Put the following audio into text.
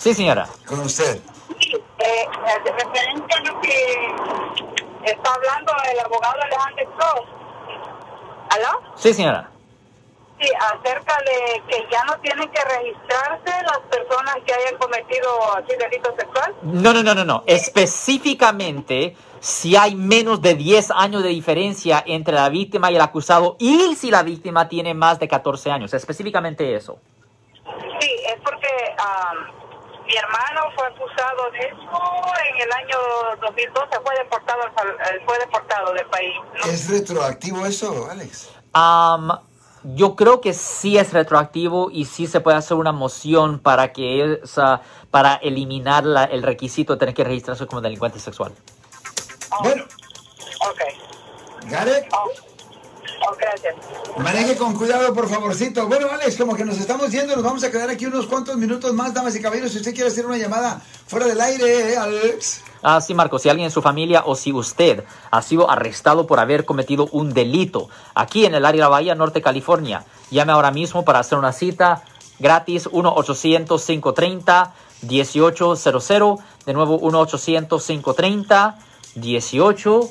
Sí, señora. Con usted. Sí, eh, referente a lo que está hablando el abogado Alejandro Cross. ¿Aló? Sí, señora. Sí, acerca de que ya no tienen que registrarse las personas que hayan cometido así delito sexual. No, no, no, no, no. Específicamente, si hay menos de 10 años de diferencia entre la víctima y el acusado y si la víctima tiene más de 14 años. Específicamente eso. Sí, es porque am, mi hermano fue acusado de eso en el año 2012, fue deportado, fue deportado del país. ¿no? ¿Es retroactivo eso, Alex? Am, yo creo que sí es retroactivo y sí se puede hacer una moción para que esa, para eliminar la- el requisito de tener que registrarse como delincuente sexual. Bueno, Ok, got it? oh, oh, gracias. Maneje con cuidado, por favorcito. Bueno, Alex, como que nos estamos yendo, nos vamos a quedar aquí unos cuantos minutos más, damas y caballeros. Si usted quiere hacer una llamada fuera del aire, ¿eh, Alex. Ah, sí, Marco, si alguien en su familia o si usted ha sido arrestado por haber cometido un delito aquí en el área de la Bahía Norte, California, llame ahora mismo para hacer una cita gratis 1-800-530-1800. De nuevo, 1-800-530-1800,